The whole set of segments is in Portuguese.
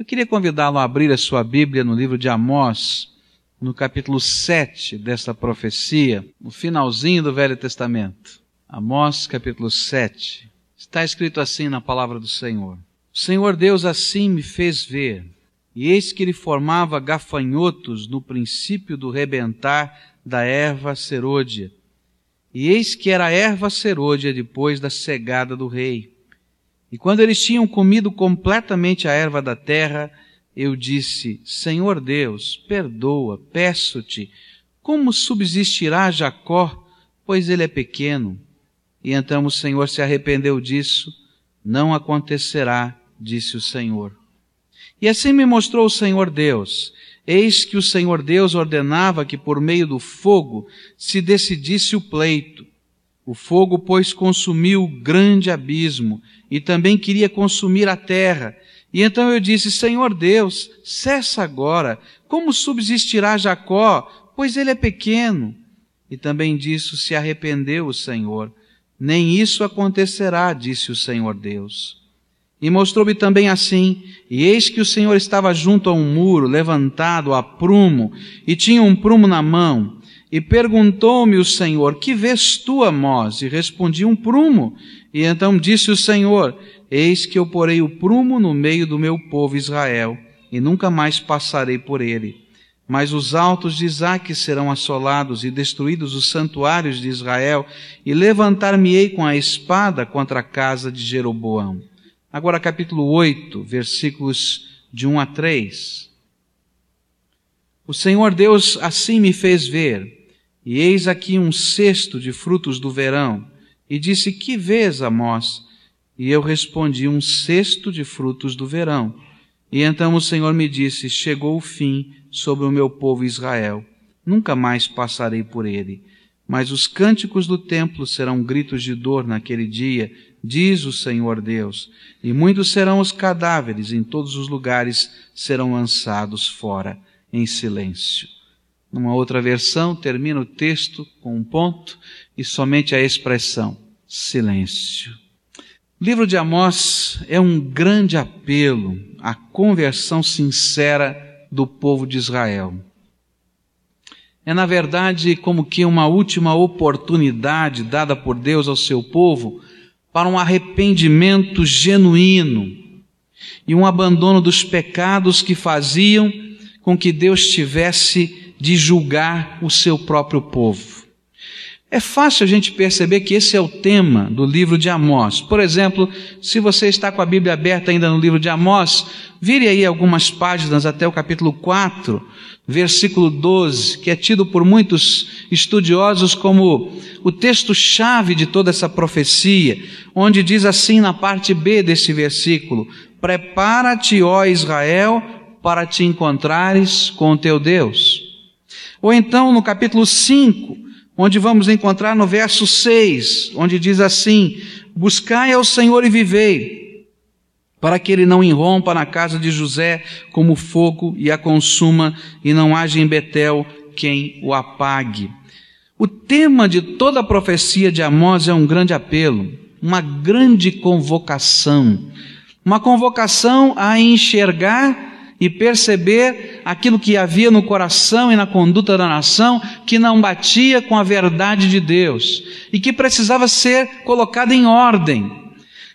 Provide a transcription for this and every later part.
Eu queria convidá-lo a abrir a sua Bíblia no livro de Amós, no capítulo 7 desta profecia, no finalzinho do Velho Testamento. Amós, capítulo 7. Está escrito assim na palavra do Senhor. O Senhor Deus assim me fez ver, e eis que ele formava gafanhotos no princípio do rebentar da erva serôdia. E eis que era a erva serôdia depois da cegada do rei. E quando eles tinham comido completamente a erva da terra, eu disse: Senhor Deus, perdoa, peço-te, como subsistirá Jacó, pois ele é pequeno? E então o Senhor se arrependeu disso, não acontecerá, disse o Senhor. E assim me mostrou o Senhor Deus. Eis que o Senhor Deus ordenava que por meio do fogo se decidisse o pleito. O fogo, pois, consumiu grande abismo e também queria consumir a terra. E então eu disse, Senhor Deus, cessa agora. Como subsistirá Jacó? Pois ele é pequeno. E também disso se arrependeu o Senhor. Nem isso acontecerá, disse o Senhor Deus. E mostrou-me também assim, e eis que o Senhor estava junto a um muro, levantado a prumo, e tinha um prumo na mão. E perguntou-me o Senhor, que vês tu, Amós? E respondi, um prumo. E então disse o Senhor, eis que eu porei o prumo no meio do meu povo Israel, e nunca mais passarei por ele. Mas os altos de Isaque serão assolados e destruídos os santuários de Israel, e levantar-me-ei com a espada contra a casa de Jeroboão. Agora capítulo 8, versículos de 1 a 3. O Senhor Deus assim me fez ver, e eis aqui um cesto de frutos do verão. E disse, que vês, Amós? E eu respondi, um cesto de frutos do verão. E então o Senhor me disse, chegou o fim sobre o meu povo Israel. Nunca mais passarei por ele. Mas os cânticos do templo serão gritos de dor naquele dia, diz o Senhor Deus. E muitos serão os cadáveres, em todos os lugares serão lançados fora, em silêncio. Numa outra versão, termina o texto com um ponto e somente a expressão silêncio. O livro de Amós é um grande apelo à conversão sincera do povo de Israel. É, na verdade, como que uma última oportunidade dada por Deus ao seu povo para um arrependimento genuíno e um abandono dos pecados que faziam com que Deus tivesse de julgar o seu próprio povo. É fácil a gente perceber que esse é o tema do livro de Amós. Por exemplo, se você está com a Bíblia aberta ainda no livro de Amós, vire aí algumas páginas até o capítulo 4, versículo 12, que é tido por muitos estudiosos como o texto-chave de toda essa profecia, onde diz assim na parte B desse versículo: Prepara-te, ó Israel, para te encontrares com o teu Deus. Ou então no capítulo 5, onde vamos encontrar no verso 6, onde diz assim: Buscai ao Senhor e vivei, para que ele não irrompa na casa de José como fogo e a consuma, e não haja em Betel quem o apague. O tema de toda a profecia de Amós é um grande apelo, uma grande convocação, uma convocação a enxergar e perceber aquilo que havia no coração e na conduta da nação que não batia com a verdade de Deus e que precisava ser colocado em ordem.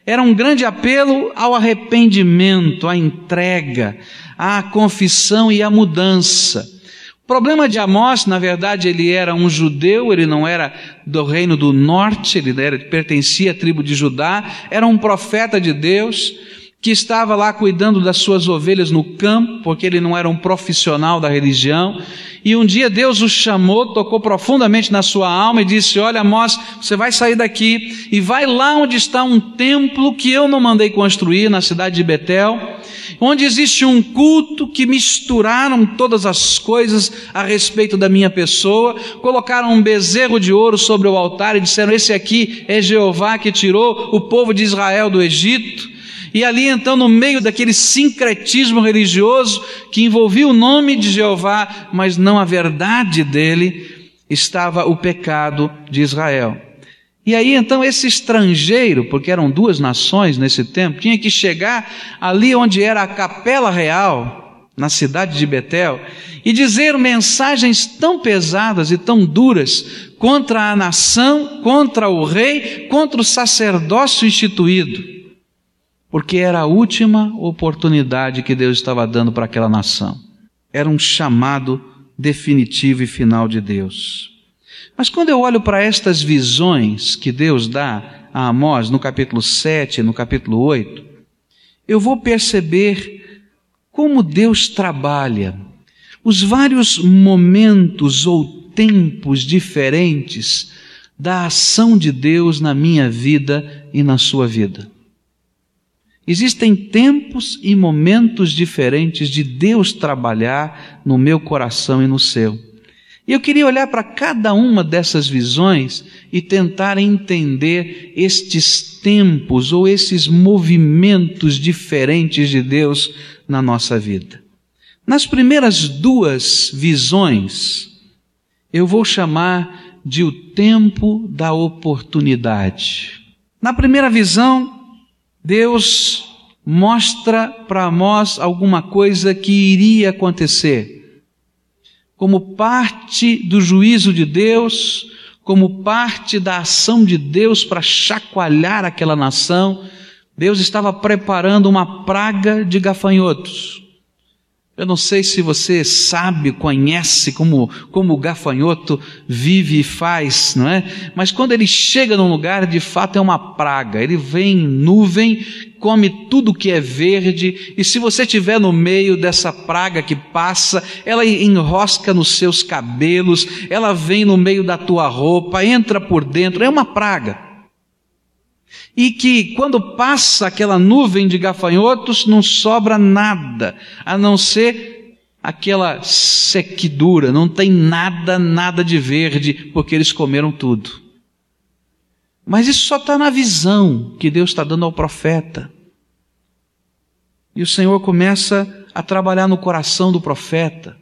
Era um grande apelo ao arrependimento, à entrega, à confissão e à mudança. O problema de Amós, na verdade, ele era um judeu, ele não era do reino do norte, ele era, pertencia à tribo de Judá, era um profeta de Deus, que estava lá cuidando das suas ovelhas no campo, porque ele não era um profissional da religião. E um dia Deus o chamou, tocou profundamente na sua alma e disse: Olha, Amós, você vai sair daqui e vai lá onde está um templo que eu não mandei construir, na cidade de Betel, onde existe um culto que misturaram todas as coisas a respeito da minha pessoa, colocaram um bezerro de ouro sobre o altar e disseram: Esse aqui é Jeová que tirou o povo de Israel do Egito. E ali então, no meio daquele sincretismo religioso que envolvia o nome de Jeová, mas não a verdade dele, estava o pecado de Israel. E aí então esse estrangeiro, porque eram duas nações nesse tempo, tinha que chegar ali onde era a capela real, na cidade de Betel, e dizer mensagens tão pesadas e tão duras contra a nação, contra o rei, contra o sacerdócio instituído, porque era a última oportunidade que Deus estava dando para aquela nação. Era um chamado definitivo e final de Deus. Mas quando eu olho para estas visões que Deus dá a Amós no capítulo 7, no capítulo 8, eu vou perceber como Deus trabalha os vários momentos ou tempos diferentes da ação de Deus na minha vida e na sua vida. Existem tempos e momentos diferentes de Deus trabalhar no meu coração e no seu. E eu queria olhar para cada uma dessas visões e tentar entender estes tempos ou esses movimentos diferentes de Deus na nossa vida. Nas primeiras duas visões, eu vou chamar de o tempo da oportunidade. Na primeira visão, Deus mostra para nós alguma coisa que iria acontecer. Como parte do juízo de Deus, como parte da ação de Deus para chacoalhar aquela nação, Deus estava preparando uma praga de gafanhotos. Eu não sei se você sabe, conhece como, como o gafanhoto vive e faz, não é? Mas quando ele chega num lugar, de fato é uma praga. Ele vem em nuvem, come tudo que é verde, e se você estiver no meio dessa praga que passa, ela enrosca nos seus cabelos, ela vem no meio da tua roupa, entra por dentro, é uma praga e que quando passa aquela nuvem de gafanhotos não sobra nada, a não ser aquela sequidura, não tem nada, nada de verde, porque eles comeram tudo. Mas isso só está na visão que Deus está dando ao profeta. E o Senhor começa a trabalhar no coração do profeta.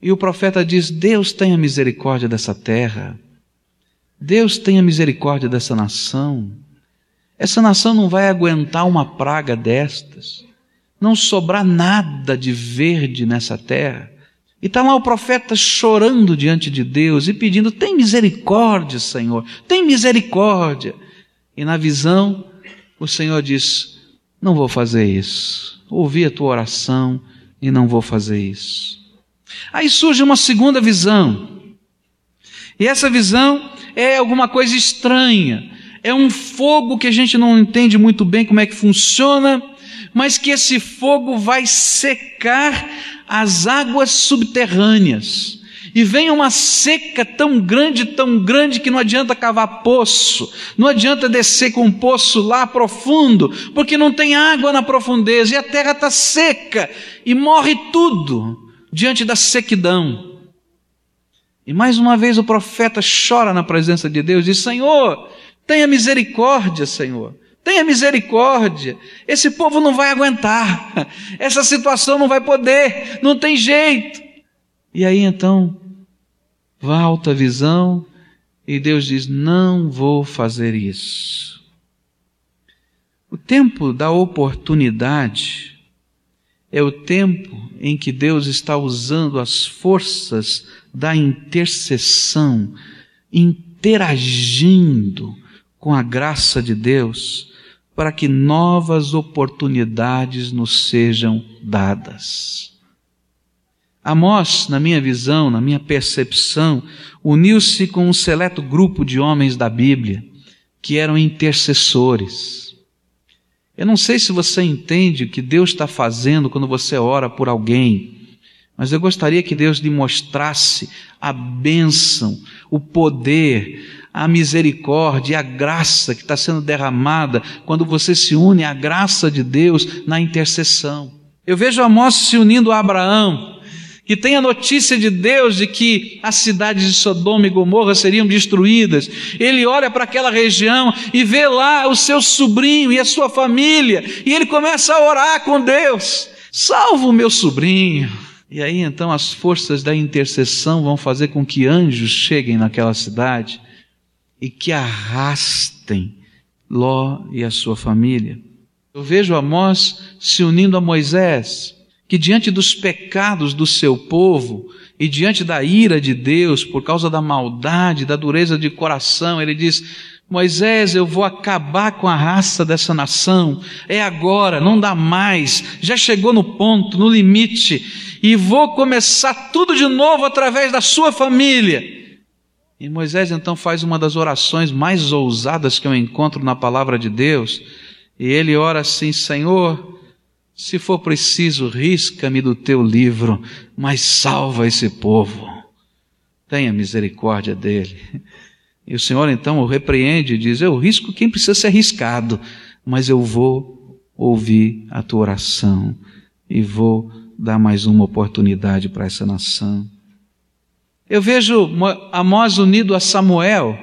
E o profeta diz: Deus tenha misericórdia dessa terra. Deus tenha misericórdia dessa nação. Essa nação não vai aguentar uma praga destas. Não sobrar nada de verde nessa terra. E está lá o profeta chorando diante de Deus e pedindo: tem misericórdia, Senhor, tem misericórdia. E na visão, o Senhor diz: não vou fazer isso. Ouvi a tua oração e não vou fazer isso. Aí surge uma segunda visão. E essa visão é alguma coisa estranha é um fogo que a gente não entende muito bem como é que funciona, mas que esse fogo vai secar as águas subterrâneas. E vem uma seca tão grande, tão grande, que não adianta cavar poço, não adianta descer com um poço lá profundo, porque não tem água na profundeza e a terra está seca e morre tudo diante da sequidão. E mais uma vez o profeta chora na presença de Deus e diz: Senhor, Tenha misericórdia, Senhor. Tenha misericórdia. Esse povo não vai aguentar. Essa situação não vai poder. Não tem jeito. E aí então, volta a visão e Deus diz: Não vou fazer isso. O tempo da oportunidade é o tempo em que Deus está usando as forças da intercessão, interagindo com a graça de Deus para que novas oportunidades nos sejam dadas. Amós, na minha visão, na minha percepção, uniu-se com um seleto grupo de homens da Bíblia que eram intercessores. Eu não sei se você entende o que Deus está fazendo quando você ora por alguém, mas eu gostaria que Deus lhe mostrasse a bênção, o poder, a misericórdia, a graça que está sendo derramada quando você se une à graça de Deus na intercessão. Eu vejo Amós se unindo a Abraão, que tem a notícia de Deus de que as cidades de Sodoma e Gomorra seriam destruídas. Ele olha para aquela região e vê lá o seu sobrinho e a sua família, e ele começa a orar com Deus: salva o meu sobrinho. E aí então as forças da intercessão vão fazer com que anjos cheguem naquela cidade e que arrastem Ló e a sua família. Eu vejo Amós se unindo a Moisés, que diante dos pecados do seu povo e diante da ira de Deus por causa da maldade, da dureza de coração, ele diz: Moisés, eu vou acabar com a raça dessa nação. É agora, não dá mais. Já chegou no ponto, no limite. E vou começar tudo de novo através da sua família. E Moisés então faz uma das orações mais ousadas que eu encontro na palavra de Deus. E ele ora assim: Senhor, se for preciso, risca-me do teu livro, mas salva esse povo. Tenha misericórdia dele. E o Senhor então o repreende e diz: Eu risco quem precisa ser arriscado, mas eu vou ouvir a tua oração e vou dar mais uma oportunidade para essa nação. Eu vejo Amós unido a Samuel.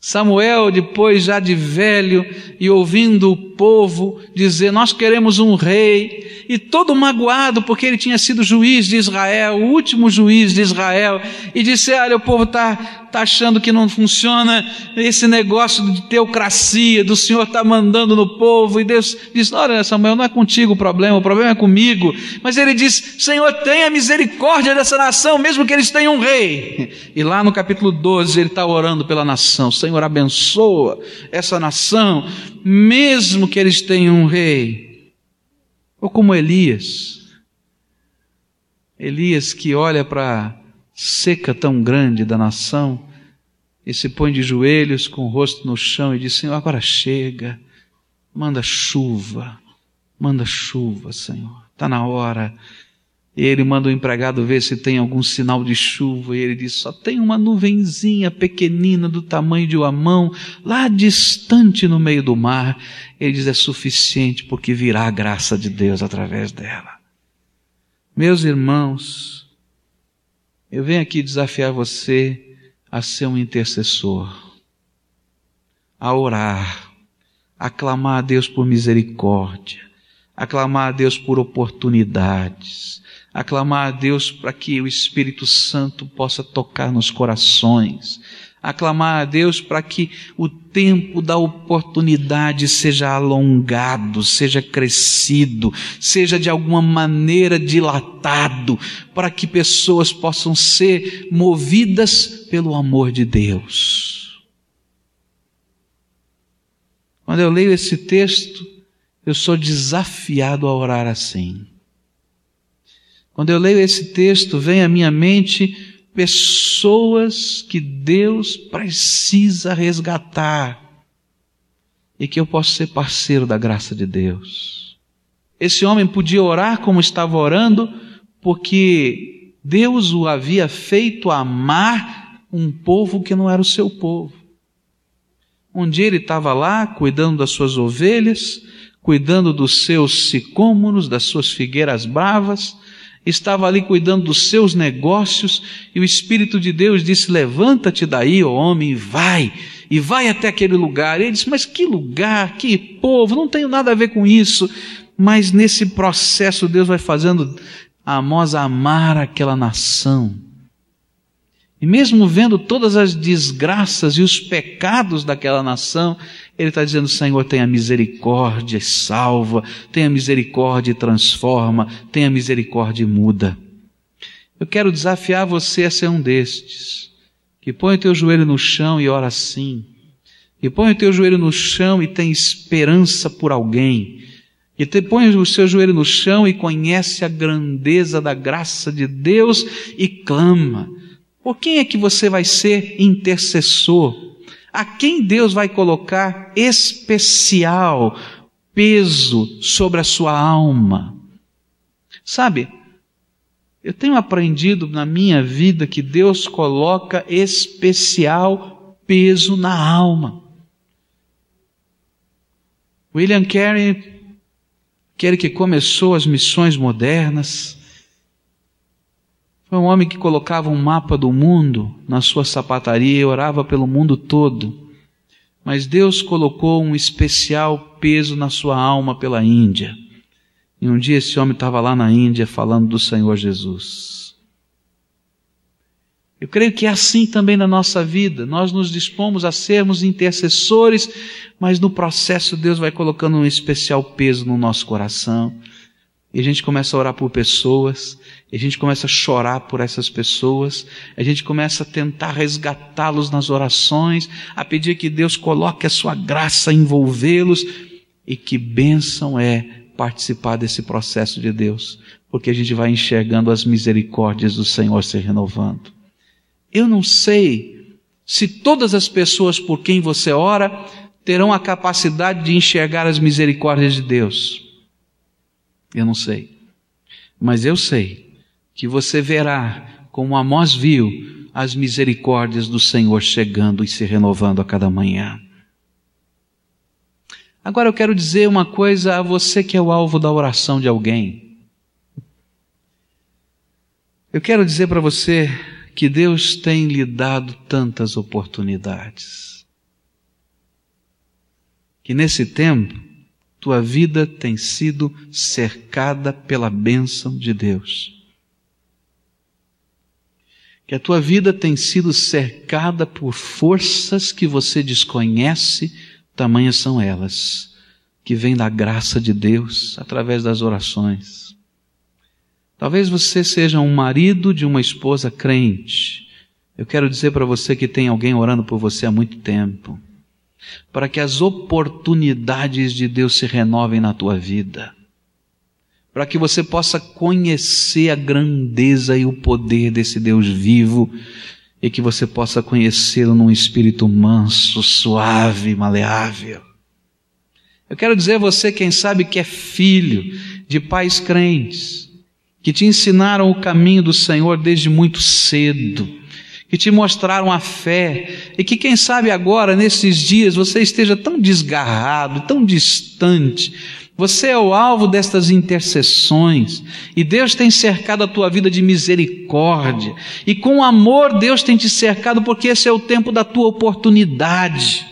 Samuel, depois já de velho, e ouvindo o povo dizer: Nós queremos um rei, e todo magoado porque ele tinha sido juiz de Israel, o último juiz de Israel, e disse: Olha, o povo está está achando que não funciona esse negócio de teocracia, do Senhor está mandando no povo, e Deus diz: Olha, Samuel, não é contigo o problema, o problema é comigo. Mas ele diz: Senhor, tenha misericórdia dessa nação, mesmo que eles tenham um rei. E lá no capítulo 12 ele está orando pela nação: Senhor, abençoa essa nação, mesmo que eles tenham um rei. Ou como Elias. Elias que olha para seca tão grande da nação e se põe de joelhos com o rosto no chão e diz: Senhor, agora chega, manda chuva, manda chuva, Senhor, está na hora. E ele manda o empregado ver se tem algum sinal de chuva, e ele diz: só tem uma nuvenzinha pequenina do tamanho de uma mão, lá distante no meio do mar. Ele diz: é suficiente porque virá a graça de Deus através dela. Meus irmãos, eu venho aqui desafiar você a ser um intercessor, a orar, a clamar a Deus por misericórdia, a clamar a Deus por oportunidades, a clamar a Deus para que o Espírito Santo possa tocar nos corações, aclamar a Deus para que o tempo da oportunidade seja alongado, seja crescido, seja de alguma maneira dilatado, para que pessoas possam ser movidas pelo amor de Deus. Quando eu leio esse texto, eu sou desafiado a orar assim. Quando eu leio esse texto, vem à minha mente pessoas que Deus precisa resgatar e que eu posso ser parceiro da graça de Deus. Esse homem podia orar como estava orando, porque Deus o havia feito amar um povo que não era o seu povo. Um dia ele estava lá cuidando das suas ovelhas, cuidando dos seus sicômoros, das suas figueiras bravas, estava ali cuidando dos seus negócios e o Espírito de Deus disse: Levanta-te daí, ó homem, e vai, e vai até aquele lugar. E ele disse: Mas que lugar, que povo, não tenho nada a ver com isso. Mas nesse processo, Deus vai fazendo Amós amar aquela nação. E mesmo vendo todas as desgraças e os pecados daquela nação, ele está dizendo: Senhor, tenha misericórdia e salva, tenha misericórdia e transforma, tenha misericórdia e muda. Eu quero desafiar você a ser um destes, que põe o teu joelho no chão e ora assim, que põe o teu joelho no chão e tem esperança por alguém, que te põe o seu joelho no chão e conhece a grandeza da graça de Deus e clama. Por quem é que você vai ser intercessor? A quem Deus vai colocar especial peso sobre a sua alma. Sabe, eu tenho aprendido na minha vida que Deus coloca especial peso na alma. William Carey, aquele que começou as missões modernas, foi um homem que colocava um mapa do mundo na sua sapataria e orava pelo mundo todo. Mas Deus colocou um especial peso na sua alma pela Índia. E um dia esse homem estava lá na Índia falando do Senhor Jesus. Eu creio que é assim também na nossa vida. Nós nos dispomos a sermos intercessores, mas no processo Deus vai colocando um especial peso no nosso coração. E a gente começa a orar por pessoas, e a gente começa a chorar por essas pessoas, a gente começa a tentar resgatá-los nas orações, a pedir que Deus coloque a sua graça, envolvê-los, e que bênção é participar desse processo de Deus, porque a gente vai enxergando as misericórdias do Senhor se renovando. Eu não sei se todas as pessoas por quem você ora terão a capacidade de enxergar as misericórdias de Deus. Eu não sei. Mas eu sei que você verá, como Amós viu, as misericórdias do Senhor chegando e se renovando a cada manhã. Agora eu quero dizer uma coisa a você que é o alvo da oração de alguém. Eu quero dizer para você que Deus tem lhe dado tantas oportunidades. Que nesse tempo, tua vida tem sido cercada pela bênção de Deus. Que a tua vida tem sido cercada por forças que você desconhece, tamanhas são elas, que vêm da graça de Deus através das orações. Talvez você seja um marido de uma esposa crente. Eu quero dizer para você que tem alguém orando por você há muito tempo, para que as oportunidades de Deus se renovem na tua vida, para que você possa conhecer a grandeza e o poder desse Deus vivo e que você possa conhecê-lo num espírito manso, suave, maleável. Eu quero dizer a você, quem sabe que é filho de pais crentes, que te ensinaram o caminho do Senhor desde muito cedo, que te mostraram a fé, e que quem sabe agora, nesses dias, você esteja tão desgarrado, tão distante, você é o alvo destas intercessões, e Deus tem cercado a tua vida de misericórdia, e com amor Deus tem te cercado, porque esse é o tempo da tua oportunidade.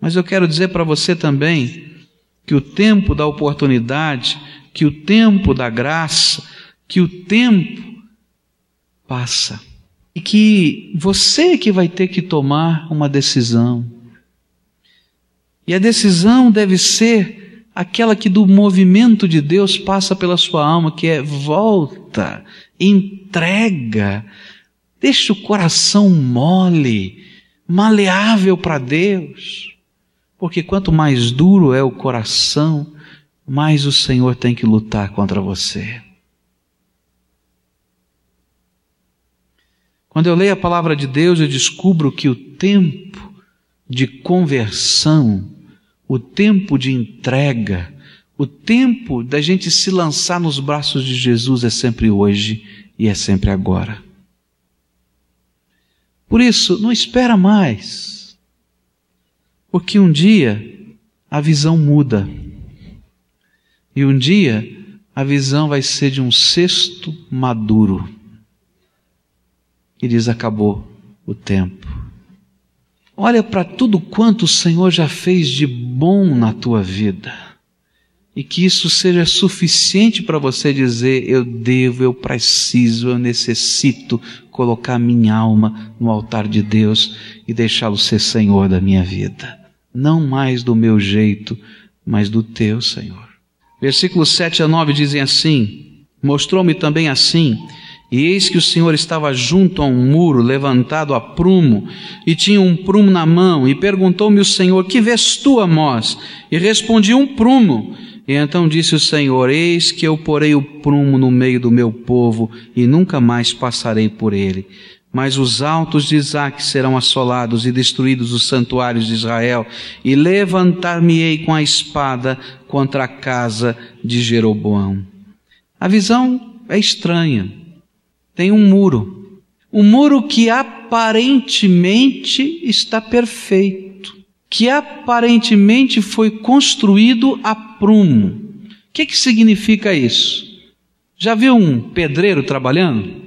Mas eu quero dizer para você também que o tempo da oportunidade, que o tempo da graça, que o tempo passa e que você que vai ter que tomar uma decisão. E a decisão deve ser aquela que do movimento de Deus passa pela sua alma, que é volta, entrega, deixa o coração mole, maleável para Deus. Porque quanto mais duro é o coração, mais o Senhor tem que lutar contra você. Quando eu leio a palavra de Deus, eu descubro que o tempo de conversão, o tempo de entrega, o tempo da gente se lançar nos braços de Jesus é sempre hoje e é sempre agora. Por isso, não espera mais, porque um dia a visão muda. E um dia a visão vai ser de um cesto maduro e diz: acabou o tempo. Olha para tudo quanto o Senhor já fez de bom na tua vida. E que isso seja suficiente para você dizer: eu devo, eu preciso, eu necessito colocar minha alma no altar de Deus e deixá-lo ser Senhor da minha vida. Não mais do meu jeito, mas do teu, Senhor. Versículos 7 a 9 dizem assim: Mostrou-me também assim e eis que o Senhor estava junto a um muro levantado a prumo, e tinha um prumo na mão, e perguntou-me o Senhor: Que vês tu, Amós? E respondi: Um prumo. E então disse o Senhor: Eis que eu porei o prumo no meio do meu povo, e nunca mais passarei por ele. Mas os altos de Isaac serão assolados e destruídos os santuários de Israel, e levantar-me-ei com a espada contra a casa de Jeroboão. A visão é estranha tem um muro. Um muro que aparentemente está perfeito, que aparentemente foi construído a prumo. O que, que significa isso? Já viu um pedreiro trabalhando?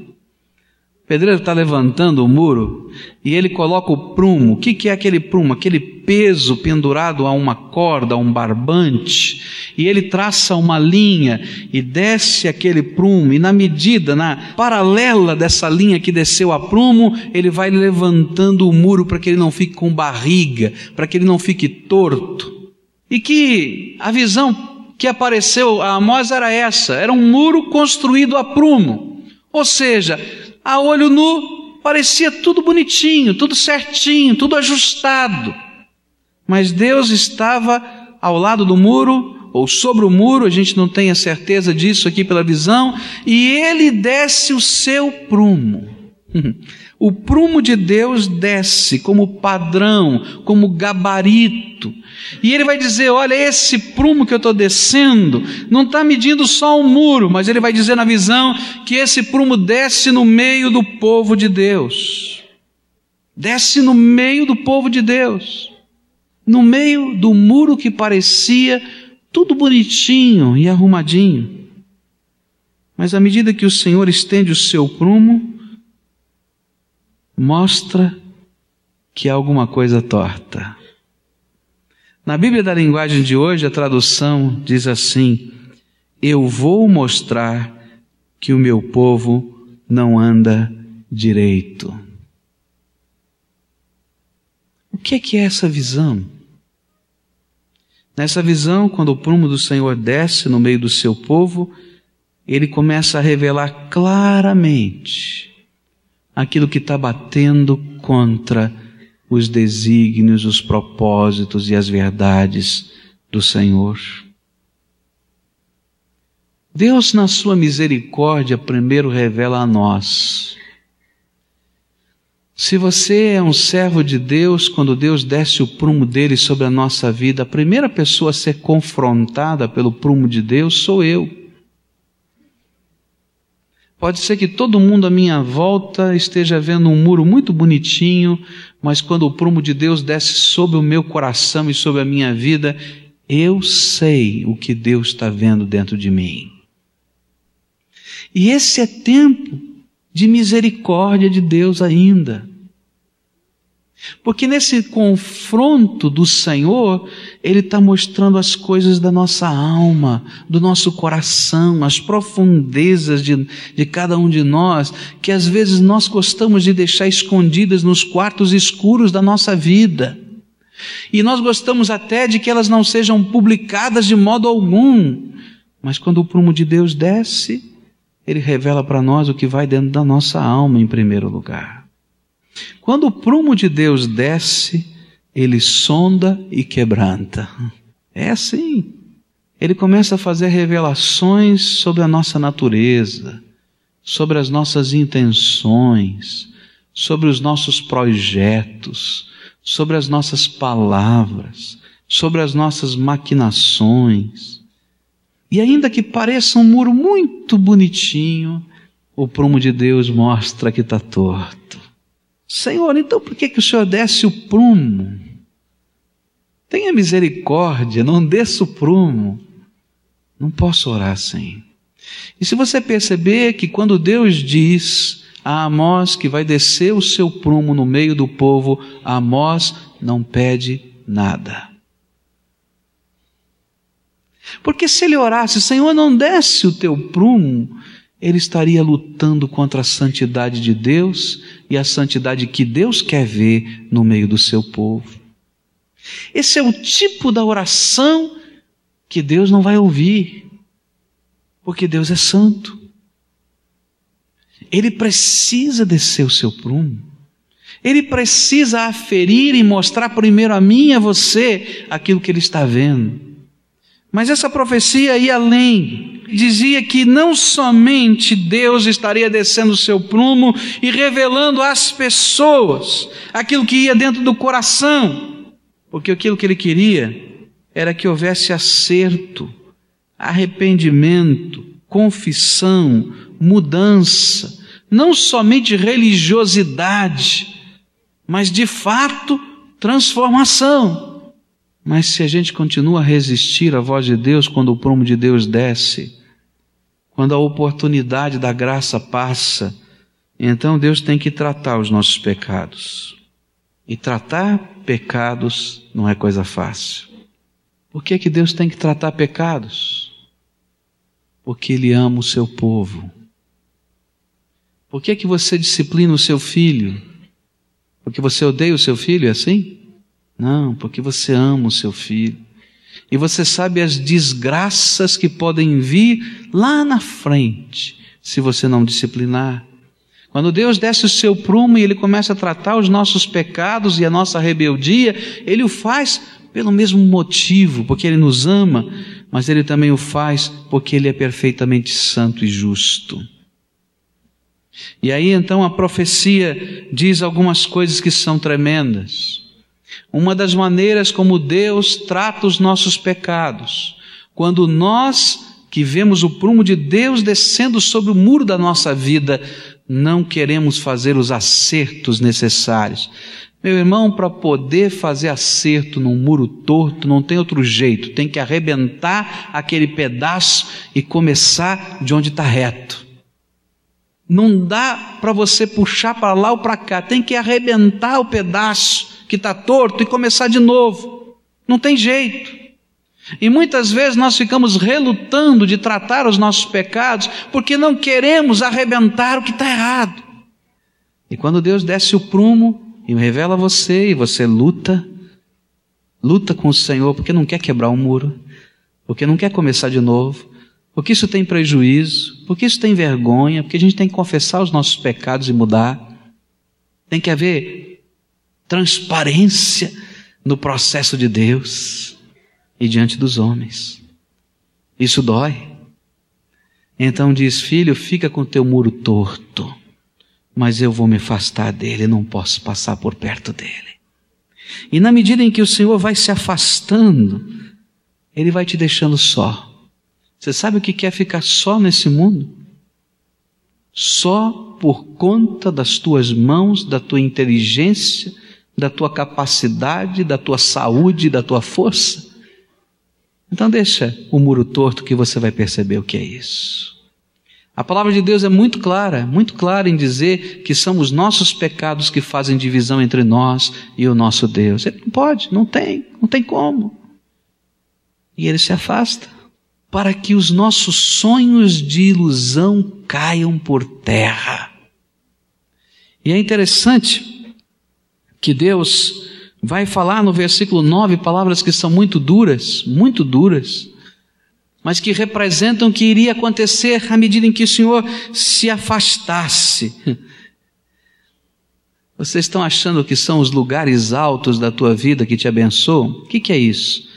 Pedreiro está levantando o muro e ele coloca o prumo. O que, que é aquele prumo? Aquele peso pendurado a uma corda, a um barbante. E ele traça uma linha e desce aquele prumo. E na medida, na paralela dessa linha que desceu a prumo, ele vai levantando o muro para que ele não fique com barriga, para que ele não fique torto. E que a visão que apareceu a Amós era essa: era um muro construído a prumo. Ou seja, a olho nu, parecia tudo bonitinho, tudo certinho, tudo ajustado. Mas Deus estava ao lado do muro, ou sobre o muro, a gente não tem a certeza disso aqui pela visão, e ele desce o seu prumo. O prumo de Deus desce como padrão, como gabarito. E ele vai dizer: Olha, esse prumo que eu estou descendo não está medindo só um muro, mas ele vai dizer na visão que esse prumo desce no meio do povo de Deus. Desce no meio do povo de Deus. No meio do muro que parecia tudo bonitinho e arrumadinho. Mas à medida que o Senhor estende o seu prumo, mostra que há alguma coisa torta. Na Bíblia da linguagem de hoje, a tradução diz assim: Eu vou mostrar que o meu povo não anda direito. O que é que é essa visão? Nessa visão, quando o prumo do Senhor desce no meio do seu povo, ele começa a revelar claramente aquilo que está batendo contra os desígnios, os propósitos e as verdades do Senhor. Deus, na sua misericórdia, primeiro revela a nós. Se você é um servo de Deus, quando Deus desce o prumo dele sobre a nossa vida, a primeira pessoa a ser confrontada pelo prumo de Deus sou eu. Pode ser que todo mundo à minha volta esteja vendo um muro muito bonitinho, mas quando o prumo de Deus desce sobre o meu coração e sobre a minha vida, eu sei o que Deus está vendo dentro de mim. E esse é tempo de misericórdia de Deus ainda. Porque nesse confronto do Senhor, Ele está mostrando as coisas da nossa alma, do nosso coração, as profundezas de, de cada um de nós, que às vezes nós gostamos de deixar escondidas nos quartos escuros da nossa vida. E nós gostamos até de que elas não sejam publicadas de modo algum. Mas quando o prumo de Deus desce, Ele revela para nós o que vai dentro da nossa alma em primeiro lugar. Quando o prumo de Deus desce, ele sonda e quebranta. É assim. Ele começa a fazer revelações sobre a nossa natureza, sobre as nossas intenções, sobre os nossos projetos, sobre as nossas palavras, sobre as nossas maquinações. E ainda que pareça um muro muito bonitinho, o prumo de Deus mostra que está torto. Senhor, então por que, que o Senhor desce o prumo? Tenha misericórdia, não desça o prumo. Não posso orar assim. E se você perceber que quando Deus diz a Amós que vai descer o seu prumo no meio do povo, Amós não pede nada. Porque se ele orasse, Senhor, não desce o teu prumo, ele estaria lutando contra a santidade de Deus e a santidade que Deus quer ver no meio do seu povo. Esse é o tipo da oração que Deus não vai ouvir, porque Deus é santo. Ele precisa descer o seu prumo. Ele precisa aferir e mostrar primeiro a mim e a você aquilo que ele está vendo. Mas essa profecia ia além dizia que não somente Deus estaria descendo o seu prumo e revelando às pessoas aquilo que ia dentro do coração, porque aquilo que ele queria era que houvesse acerto, arrependimento, confissão, mudança, não somente religiosidade, mas de fato transformação. Mas se a gente continua a resistir à voz de Deus quando o prumo de Deus desce, quando a oportunidade da graça passa, Então Deus tem que tratar os nossos pecados. E tratar pecados não é coisa fácil. Por que, que Deus tem que tratar pecados? Porque Ele ama o seu povo. Por que, que você disciplina o seu filho? Porque você odeia o seu filho, é assim? Não, porque você ama o seu filho. E você sabe as desgraças que podem vir lá na frente, se você não disciplinar. Quando Deus desce o seu prumo e Ele começa a tratar os nossos pecados e a nossa rebeldia, Ele o faz pelo mesmo motivo, porque Ele nos ama, mas Ele também o faz porque Ele é perfeitamente santo e justo. E aí então a profecia diz algumas coisas que são tremendas. Uma das maneiras como Deus trata os nossos pecados, quando nós que vemos o prumo de Deus descendo sobre o muro da nossa vida, não queremos fazer os acertos necessários. Meu irmão, para poder fazer acerto num muro torto, não tem outro jeito, tem que arrebentar aquele pedaço e começar de onde está reto. Não dá para você puxar para lá ou para cá, tem que arrebentar o pedaço que está torto e começar de novo. Não tem jeito. E muitas vezes nós ficamos relutando de tratar os nossos pecados porque não queremos arrebentar o que está errado. E quando Deus desce o prumo e revela a você e você luta, luta com o Senhor porque não quer quebrar o um muro, porque não quer começar de novo, porque isso tem prejuízo, porque isso tem vergonha, porque a gente tem que confessar os nossos pecados e mudar. Tem que haver transparência no processo de Deus e diante dos homens. Isso dói. Então diz: Filho, fica com teu muro torto, mas eu vou me afastar dele, não posso passar por perto dele. E na medida em que o Senhor vai se afastando, ele vai te deixando só. Você sabe o que é ficar só nesse mundo? Só por conta das tuas mãos, da tua inteligência, da tua capacidade, da tua saúde, da tua força? Então deixa o muro torto que você vai perceber o que é isso. A palavra de Deus é muito clara, muito clara em dizer que são os nossos pecados que fazem divisão entre nós e o nosso Deus. Ele não pode, não tem, não tem como. E ele se afasta para que os nossos sonhos de ilusão caiam por terra. E é interessante que Deus vai falar no versículo 9 palavras que são muito duras, muito duras, mas que representam o que iria acontecer à medida em que o Senhor se afastasse. Vocês estão achando que são os lugares altos da tua vida que te abençoam? O que, que é isso?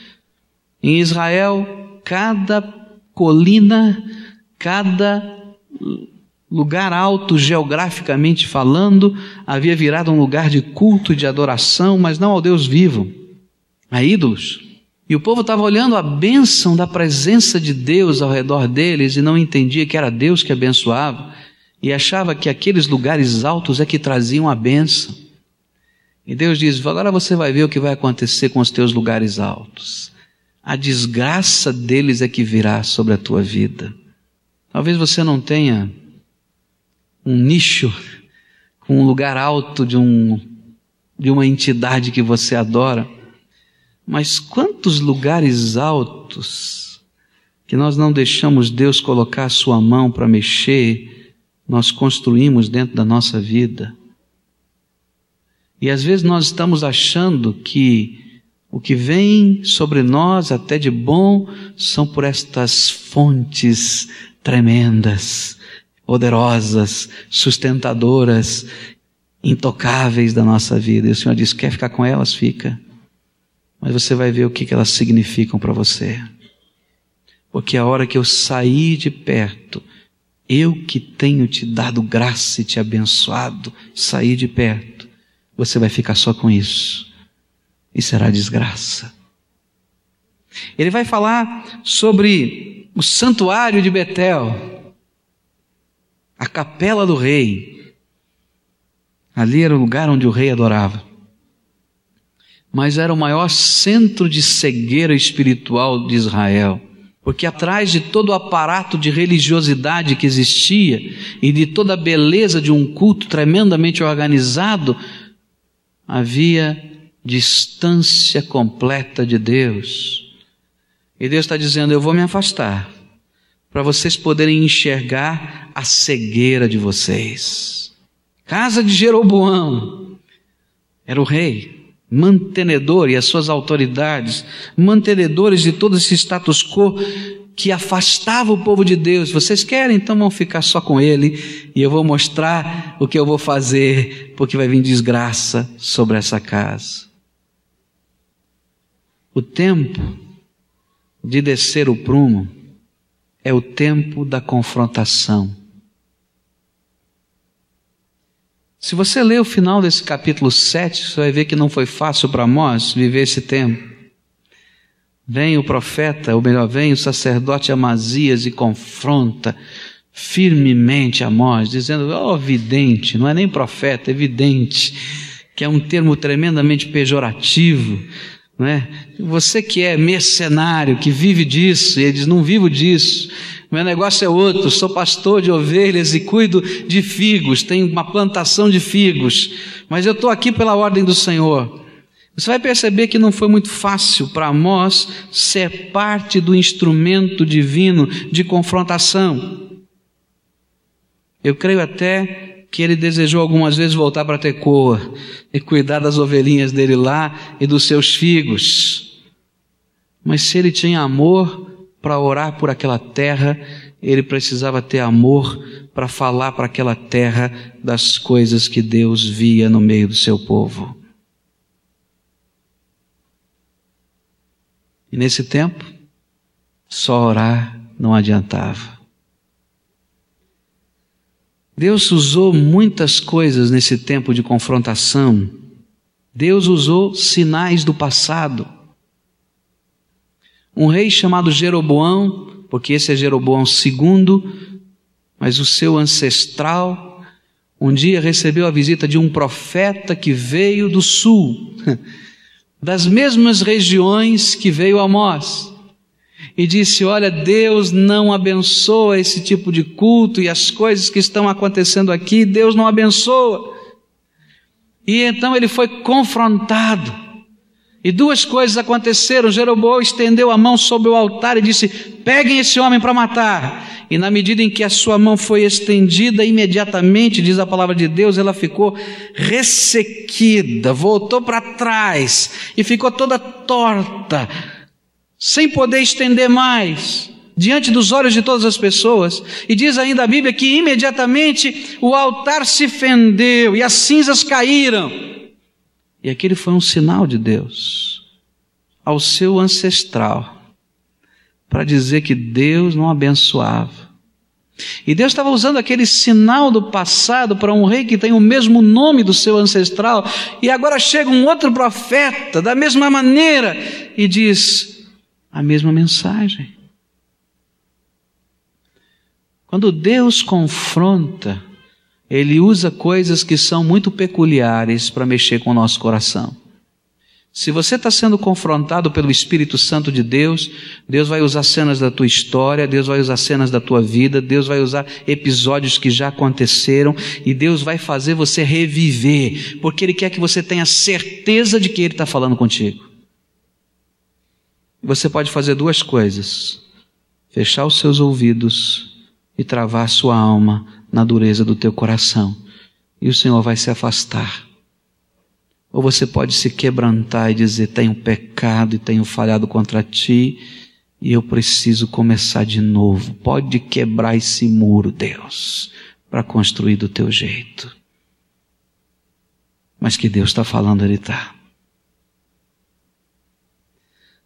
Em Israel, cada colina, cada lugar alto geograficamente falando, havia virado um lugar de culto de adoração, mas não ao Deus vivo, a ídolos. E o povo estava olhando a bênção da presença de Deus ao redor deles e não entendia que era Deus que abençoava e achava que aqueles lugares altos é que traziam a bênção. E Deus diz: agora você vai ver o que vai acontecer com os teus lugares altos a desgraça deles é que virá sobre a tua vida. Talvez você não tenha um nicho com um lugar alto de, um, de uma entidade que você adora, mas quantos lugares altos que nós não deixamos Deus colocar a sua mão para mexer, nós construímos dentro da nossa vida. E às vezes nós estamos achando que o que vem sobre nós até de bom são por estas fontes tremendas, poderosas, sustentadoras, intocáveis da nossa vida. E o Senhor diz: quer ficar com elas? Fica. Mas você vai ver o que elas significam para você. Porque a hora que eu sair de perto, eu que tenho te dado graça e te abençoado, sair de perto, você vai ficar só com isso e será desgraça. Ele vai falar sobre o santuário de Betel, a capela do rei. Ali era o lugar onde o rei adorava. Mas era o maior centro de cegueira espiritual de Israel. Porque atrás de todo o aparato de religiosidade que existia e de toda a beleza de um culto tremendamente organizado, havia distância completa de Deus. E Deus está dizendo: Eu vou me afastar, para vocês poderem enxergar a cegueira de vocês. Casa de Jeroboão era o rei, mantenedor e as suas autoridades, mantenedores de todo esse status quo que afastava o povo de Deus. Vocês querem? Então vão ficar só com ele e eu vou mostrar o que eu vou fazer, porque vai vir desgraça sobre essa casa. O tempo de descer o prumo é o tempo da confrontação. Se você ler o final desse capítulo 7, você vai ver que não foi fácil para Amós viver esse tempo. Vem o profeta, ou melhor, vem o sacerdote Amazias e confronta firmemente Amós, dizendo: Ó oh, vidente, não é nem profeta, é vidente, que é um termo tremendamente pejorativo. É? Você que é mercenário, que vive disso, e ele diz: Não vivo disso, meu negócio é outro, sou pastor de ovelhas e cuido de figos, tenho uma plantação de figos, mas eu estou aqui pela ordem do Senhor. Você vai perceber que não foi muito fácil para Amós ser parte do instrumento divino de confrontação. Eu creio até que ele desejou algumas vezes voltar para Tecoa e cuidar das ovelhinhas dele lá e dos seus figos. Mas se ele tinha amor para orar por aquela terra, ele precisava ter amor para falar para aquela terra das coisas que Deus via no meio do seu povo. E nesse tempo, só orar não adiantava. Deus usou muitas coisas nesse tempo de confrontação. Deus usou sinais do passado um rei chamado Jeroboão, porque esse é Jeroboão II, mas o seu ancestral, um dia recebeu a visita de um profeta que veio do sul, das mesmas regiões que veio Amós, e disse: Olha, Deus não abençoa esse tipo de culto e as coisas que estão acontecendo aqui, Deus não abençoa. E então ele foi confrontado. E duas coisas aconteceram. Jeroboão estendeu a mão sobre o altar e disse: Peguem esse homem para matar. E na medida em que a sua mão foi estendida, imediatamente, diz a palavra de Deus, ela ficou ressequida, voltou para trás e ficou toda torta, sem poder estender mais, diante dos olhos de todas as pessoas. E diz ainda a Bíblia que imediatamente o altar se fendeu e as cinzas caíram. E aquele foi um sinal de Deus ao seu ancestral para dizer que Deus não abençoava. E Deus estava usando aquele sinal do passado para um rei que tem o mesmo nome do seu ancestral, e agora chega um outro profeta da mesma maneira e diz a mesma mensagem. Quando Deus confronta, ele usa coisas que são muito peculiares para mexer com o nosso coração. Se você está sendo confrontado pelo Espírito Santo de Deus, Deus vai usar cenas da tua história, Deus vai usar cenas da tua vida, Deus vai usar episódios que já aconteceram e Deus vai fazer você reviver, porque Ele quer que você tenha certeza de que Ele está falando contigo. Você pode fazer duas coisas: fechar os seus ouvidos e travar sua alma na dureza do teu coração e o Senhor vai se afastar. Ou você pode se quebrantar e dizer: Tenho pecado e tenho falhado contra ti e eu preciso começar de novo. Pode quebrar esse muro, Deus, para construir do teu jeito. Mas que Deus está falando, Ele está.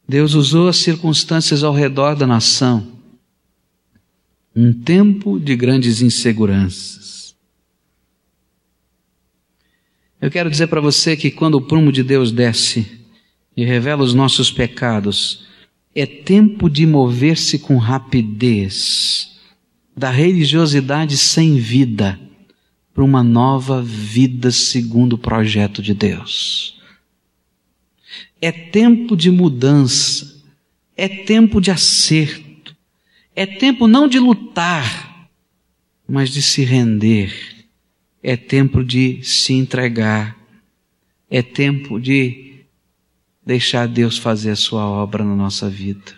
Deus usou as circunstâncias ao redor da nação um tempo de grandes inseguranças. Eu quero dizer para você que quando o prumo de Deus desce e revela os nossos pecados, é tempo de mover-se com rapidez da religiosidade sem vida para uma nova vida segundo o projeto de Deus. É tempo de mudança, é tempo de acerto É tempo não de lutar, mas de se render. É tempo de se entregar. É tempo de deixar Deus fazer a sua obra na nossa vida.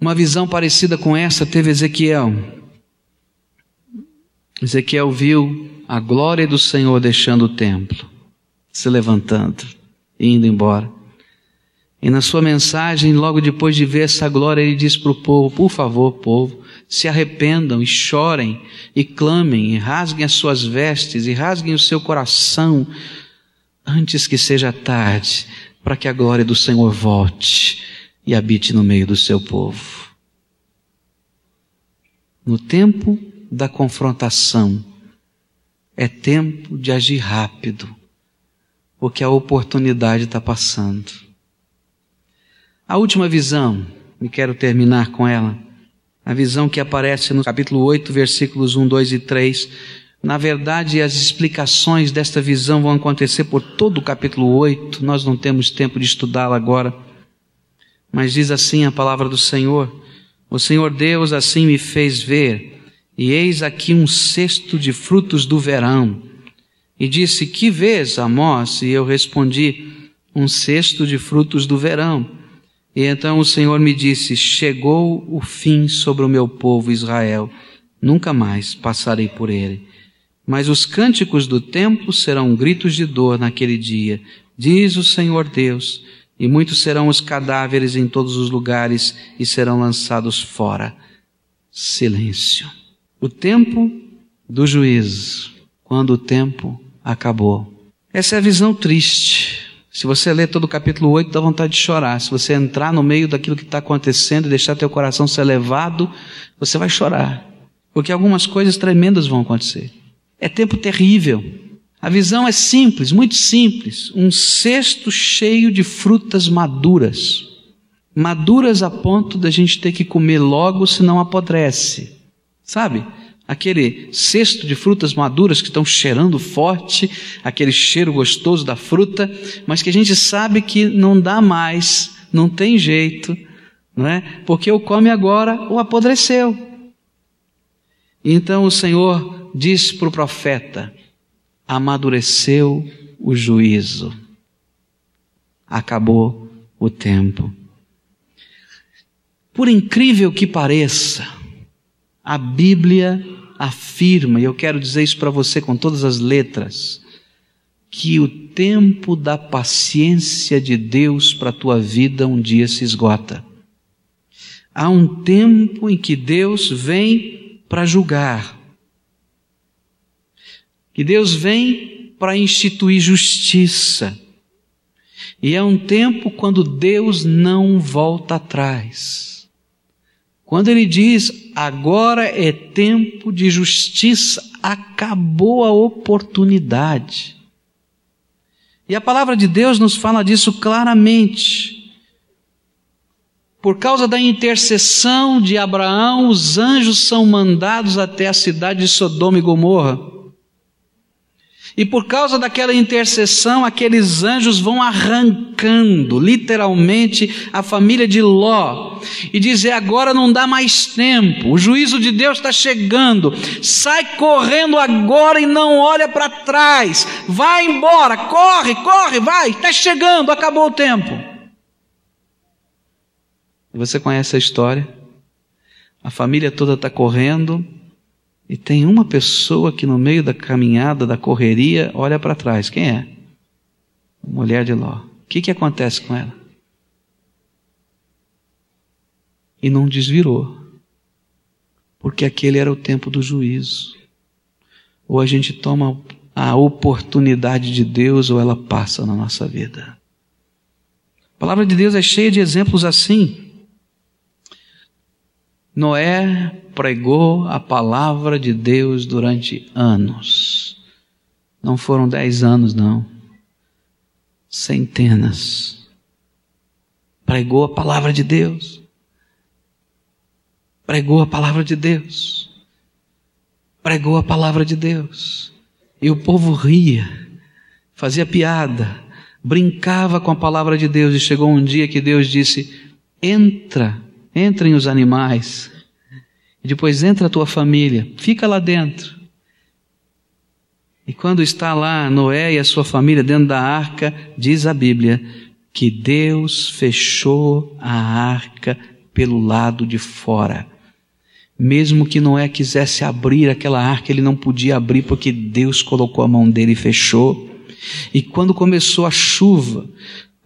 Uma visão parecida com essa teve Ezequiel. Ezequiel viu a glória do Senhor deixando o templo, se levantando indo embora. E na sua mensagem, logo depois de ver essa glória, ele diz para o povo: Por favor, povo, se arrependam e chorem e clamem e rasguem as suas vestes e rasguem o seu coração antes que seja tarde, para que a glória do Senhor volte e habite no meio do seu povo. No tempo da confrontação, é tempo de agir rápido, porque a oportunidade está passando. A última visão, e quero terminar com ela, a visão que aparece no capítulo 8, versículos 1, 2 e 3. Na verdade, as explicações desta visão vão acontecer por todo o capítulo 8, nós não temos tempo de estudá-la agora. Mas diz assim a palavra do Senhor: O Senhor Deus assim me fez ver, e eis aqui um cesto de frutos do verão. E disse: Que vês, Amós? E eu respondi: Um cesto de frutos do verão. E então o Senhor me disse: Chegou o fim sobre o meu povo Israel, nunca mais passarei por ele. Mas os cânticos do templo serão gritos de dor naquele dia, diz o Senhor Deus, e muitos serão os cadáveres em todos os lugares e serão lançados fora. Silêncio. O tempo do juízo, quando o tempo acabou. Essa é a visão triste se você ler todo o capítulo 8, dá vontade de chorar. Se você entrar no meio daquilo que está acontecendo e deixar teu coração ser levado, você vai chorar. Porque algumas coisas tremendas vão acontecer. É tempo terrível. A visão é simples, muito simples. Um cesto cheio de frutas maduras. Maduras a ponto da gente ter que comer logo, senão apodrece. Sabe? Aquele cesto de frutas maduras que estão cheirando forte, aquele cheiro gostoso da fruta, mas que a gente sabe que não dá mais, não tem jeito, não é? Porque o come agora o apodreceu. Então o Senhor diz para o profeta: amadureceu o juízo, acabou o tempo. Por incrível que pareça, a Bíblia afirma, e eu quero dizer isso para você com todas as letras, que o tempo da paciência de Deus para a tua vida um dia se esgota. Há um tempo em que Deus vem para julgar, que Deus vem para instituir justiça. E é um tempo quando Deus não volta atrás. Quando ele diz, agora é tempo de justiça, acabou a oportunidade. E a palavra de Deus nos fala disso claramente. Por causa da intercessão de Abraão, os anjos são mandados até a cidade de Sodoma e Gomorra. E por causa daquela intercessão, aqueles anjos vão arrancando, literalmente, a família de Ló. E dizer: agora não dá mais tempo, o juízo de Deus está chegando. Sai correndo agora e não olha para trás. Vai embora, corre, corre, vai, está chegando, acabou o tempo. Você conhece a história? A família toda está correndo, e tem uma pessoa que no meio da caminhada, da correria, olha para trás. Quem é? A mulher de Ló. O que, que acontece com ela? E não desvirou. Porque aquele era o tempo do juízo. Ou a gente toma a oportunidade de Deus ou ela passa na nossa vida. A palavra de Deus é cheia de exemplos assim. Noé pregou a palavra de Deus durante anos. Não foram dez anos, não. Centenas. Pregou a palavra de Deus. Pregou a palavra de Deus. Pregou a palavra de Deus. E o povo ria, fazia piada, brincava com a palavra de Deus. E chegou um dia que Deus disse: Entra entrem os animais, e depois entra a tua família, fica lá dentro. E quando está lá Noé e a sua família dentro da arca, diz a Bíblia que Deus fechou a arca pelo lado de fora. Mesmo que Noé quisesse abrir aquela arca, ele não podia abrir porque Deus colocou a mão dele e fechou. E quando começou a chuva,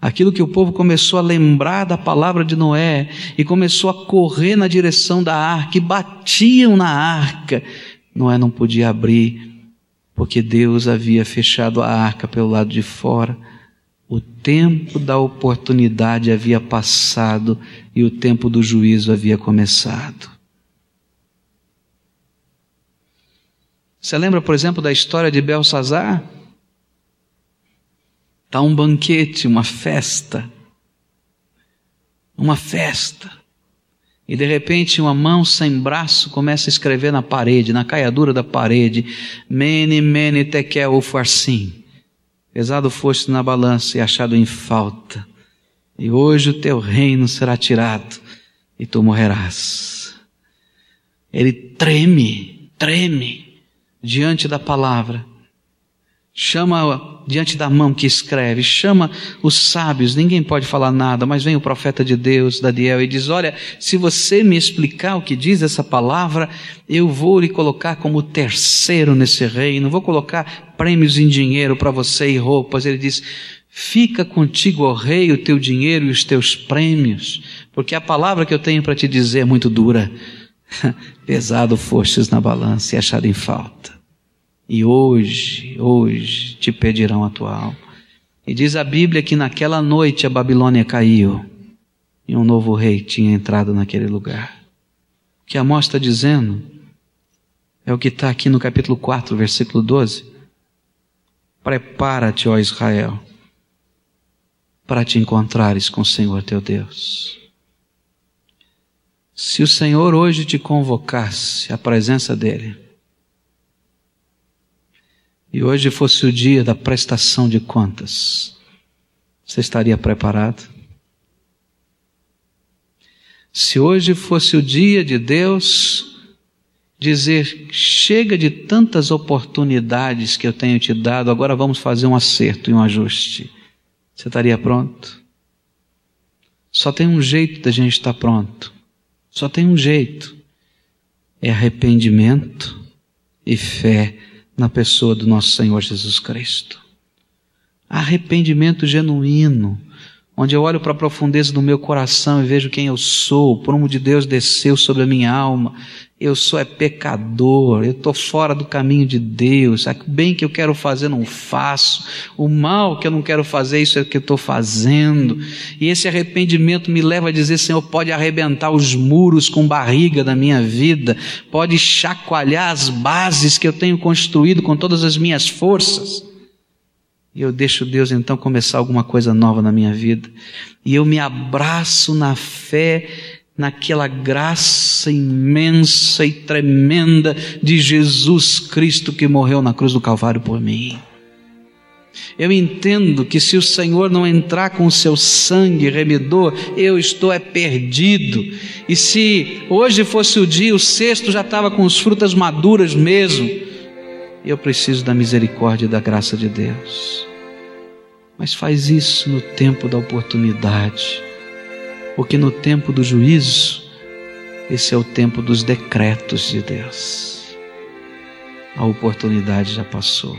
aquilo que o povo começou a lembrar da palavra de Noé e começou a correr na direção da arca e batiam na arca, Noé não podia abrir porque Deus havia fechado a arca pelo lado de fora. O tempo da oportunidade havia passado e o tempo do juízo havia começado. Você lembra, por exemplo, da história de Belsazar? Está um banquete, uma festa. Uma festa. E de repente uma mão sem braço começa a escrever na parede, na caiadura da parede, Mene, mene, tekel, ufarsim. Pesado foste na balança e achado em falta. E hoje o teu reino será tirado e tu morrerás. Ele treme, treme diante da palavra, chama diante da mão que escreve, chama os sábios, ninguém pode falar nada, mas vem o profeta de Deus, Daniel, e diz: Olha, se você me explicar o que diz essa palavra, eu vou lhe colocar como terceiro nesse reino, vou colocar prêmios em dinheiro para você e roupas. Ele diz: Fica contigo, ó rei, o teu dinheiro e os teus prêmios, porque a palavra que eu tenho para te dizer é muito dura. Pesado fostes na balança e achado em falta. E hoje, hoje te pedirão a tua alma. E diz a Bíblia que naquela noite a Babilônia caiu e um novo rei tinha entrado naquele lugar. O que Amós está dizendo é o que está aqui no capítulo 4, versículo 12. Prepara-te, ó Israel, para te encontrares com o Senhor teu Deus. Se o Senhor hoje te convocasse à presença dEle, e hoje fosse o dia da prestação de contas, você estaria preparado? Se hoje fosse o dia de Deus dizer: chega de tantas oportunidades que eu tenho te dado, agora vamos fazer um acerto e um ajuste, você estaria pronto? Só tem um jeito da gente estar pronto só tem um jeito: é arrependimento e fé na pessoa do nosso Senhor Jesus Cristo. Arrependimento genuíno onde eu olho para a profundeza do meu coração e vejo quem eu sou, o prumo de Deus desceu sobre a minha alma, eu sou é pecador, eu estou fora do caminho de Deus, o bem que eu quero fazer não faço, o mal que eu não quero fazer, isso é o que eu estou fazendo, e esse arrependimento me leva a dizer, Senhor, pode arrebentar os muros com barriga da minha vida, pode chacoalhar as bases que eu tenho construído com todas as minhas forças, e eu deixo Deus então começar alguma coisa nova na minha vida. E eu me abraço na fé, naquela graça imensa e tremenda de Jesus Cristo que morreu na cruz do Calvário por mim. Eu entendo que se o Senhor não entrar com o seu sangue remidor, eu estou é perdido. E se hoje fosse o dia, o cesto já estava com as frutas maduras mesmo eu preciso da misericórdia e da graça de Deus. Mas faz isso no tempo da oportunidade, porque no tempo do juízo, esse é o tempo dos decretos de Deus. A oportunidade já passou.